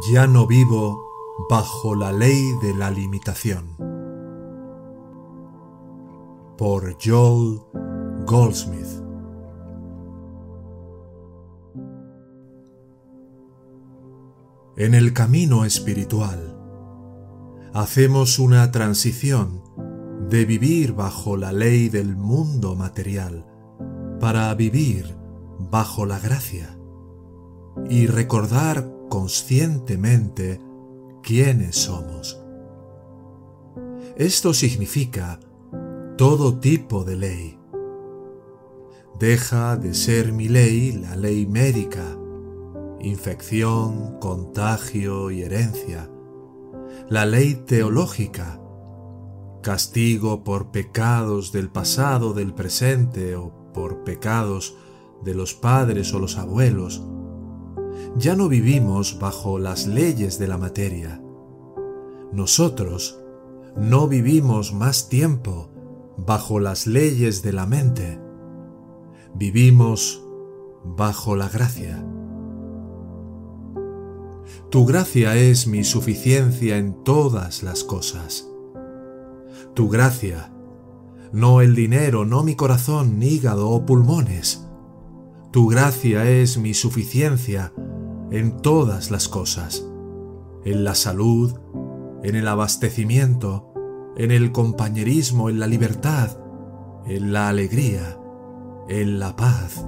Ya no vivo bajo la ley de la limitación. Por Joel Goldsmith. En el camino espiritual hacemos una transición de vivir bajo la ley del mundo material para vivir bajo la gracia y recordar conscientemente quiénes somos. Esto significa todo tipo de ley. Deja de ser mi ley la ley médica, infección, contagio y herencia, la ley teológica, castigo por pecados del pasado, del presente o por pecados de los padres o los abuelos, ya no vivimos bajo las leyes de la materia. Nosotros no vivimos más tiempo bajo las leyes de la mente. Vivimos bajo la gracia. Tu gracia es mi suficiencia en todas las cosas. Tu gracia, no el dinero, no mi corazón, hígado o pulmones. Tu gracia es mi suficiencia en todas las cosas, en la salud, en el abastecimiento, en el compañerismo, en la libertad, en la alegría, en la paz,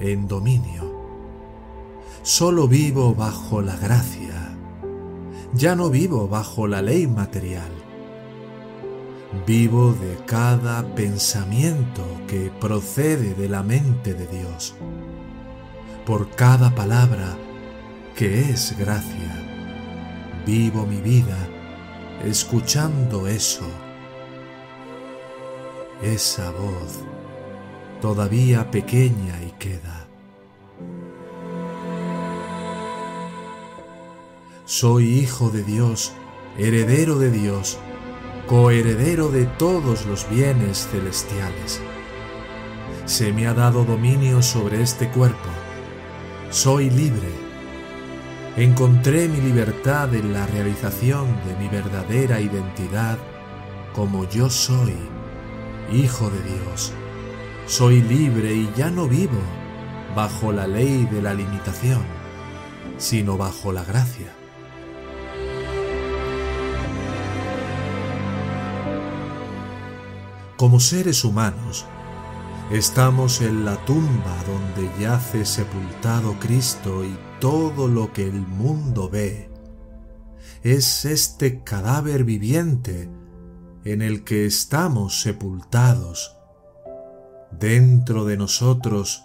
en dominio. Solo vivo bajo la gracia. Ya no vivo bajo la ley material. Vivo de cada pensamiento que procede de la mente de Dios por cada palabra que es gracia. Vivo mi vida escuchando eso, esa voz todavía pequeña y queda. Soy hijo de Dios, heredero de Dios, coheredero de todos los bienes celestiales. Se me ha dado dominio sobre este cuerpo soy libre. Encontré mi libertad en la realización de mi verdadera identidad como yo soy, Hijo de Dios. Soy libre y ya no vivo bajo la ley de la limitación, sino bajo la gracia. Como seres humanos, Estamos en la tumba donde yace sepultado Cristo y todo lo que el mundo ve es este cadáver viviente en el que estamos sepultados. Dentro de nosotros,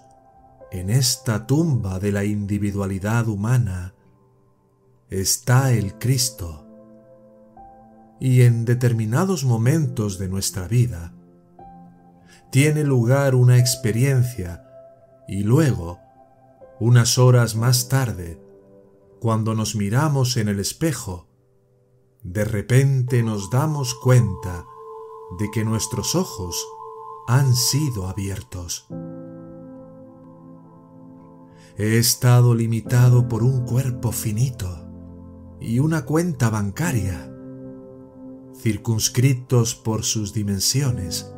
en esta tumba de la individualidad humana, está el Cristo. Y en determinados momentos de nuestra vida, tiene lugar una experiencia y luego, unas horas más tarde, cuando nos miramos en el espejo, de repente nos damos cuenta de que nuestros ojos han sido abiertos. He estado limitado por un cuerpo finito y una cuenta bancaria, circunscritos por sus dimensiones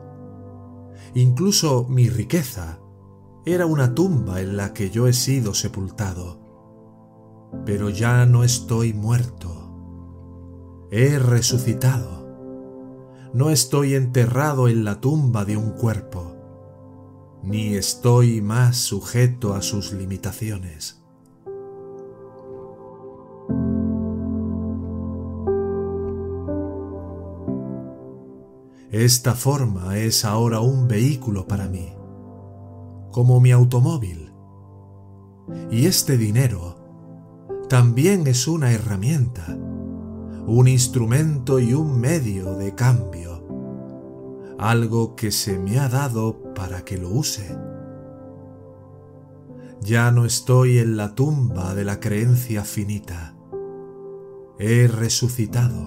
Incluso mi riqueza era una tumba en la que yo he sido sepultado. Pero ya no estoy muerto. He resucitado. No estoy enterrado en la tumba de un cuerpo, ni estoy más sujeto a sus limitaciones. Esta forma es ahora un vehículo para mí, como mi automóvil, Y este dinero también es una herramienta, un instrumento y un medio de cambio, algo que se me ha dado para que lo use. Ya no estoy en la tumba de la creencia finita. He resucitado.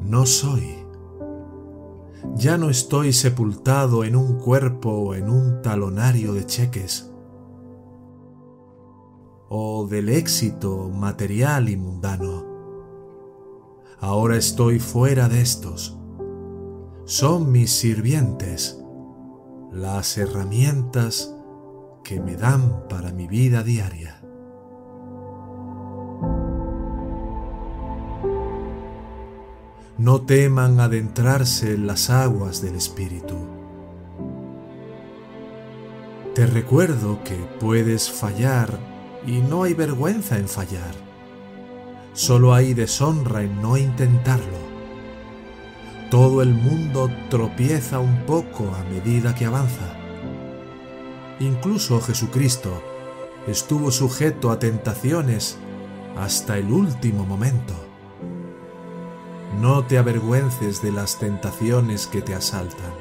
No soy. Ya no estoy sepultado en un cuerpo o en un talonario de cheques o del éxito material y mundano. Ahora estoy fuera de estos. Son mis sirvientes, las herramientas que me dan para mi vida diaria. No teman adentrarse en las aguas del Espíritu. Te recuerdo que puedes fallar y no hay vergüenza en fallar. Solo hay deshonra en no intentarlo. Todo el mundo tropieza un poco a medida que avanza. Incluso Jesucristo estuvo sujeto a tentaciones hasta el último momento. No te avergüences de las tentaciones que te asaltan.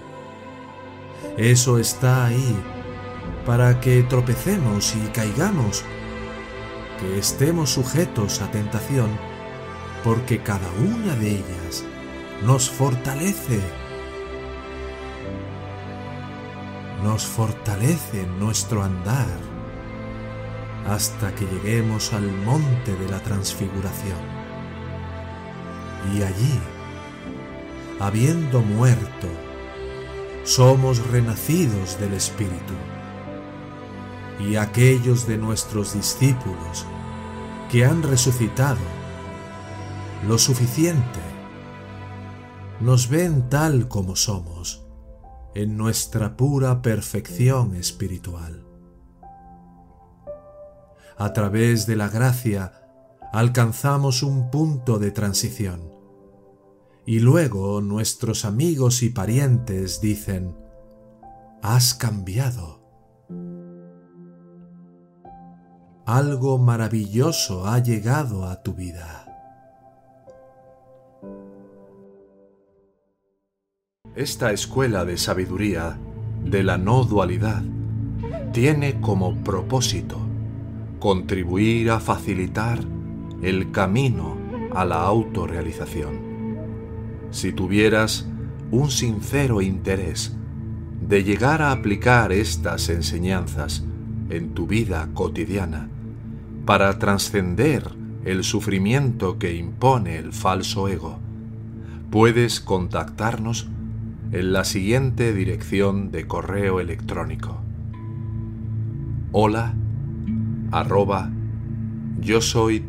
Eso está ahí para que tropecemos y caigamos, que estemos sujetos a tentación, porque cada una de ellas nos fortalece nos fortalece nuestro andar hasta que lleguemos al monte de la transfiguración. Y allí, habiendo muerto, somos renacidos del Espíritu. Y aquellos de nuestros discípulos que han resucitado lo suficiente, nos ven tal como somos en nuestra pura perfección espiritual. A través de la gracia alcanzamos un punto de transición y luego nuestros amigos y parientes dicen, has cambiado. Algo maravilloso ha llegado a tu vida. Esta escuela de sabiduría de la no dualidad tiene como propósito contribuir a facilitar el camino a la autorrealización. Si tuvieras un sincero interés de llegar a aplicar estas enseñanzas en tu vida cotidiana para trascender el sufrimiento que impone el falso ego, puedes contactarnos en la siguiente dirección de correo electrónico. Hola soy.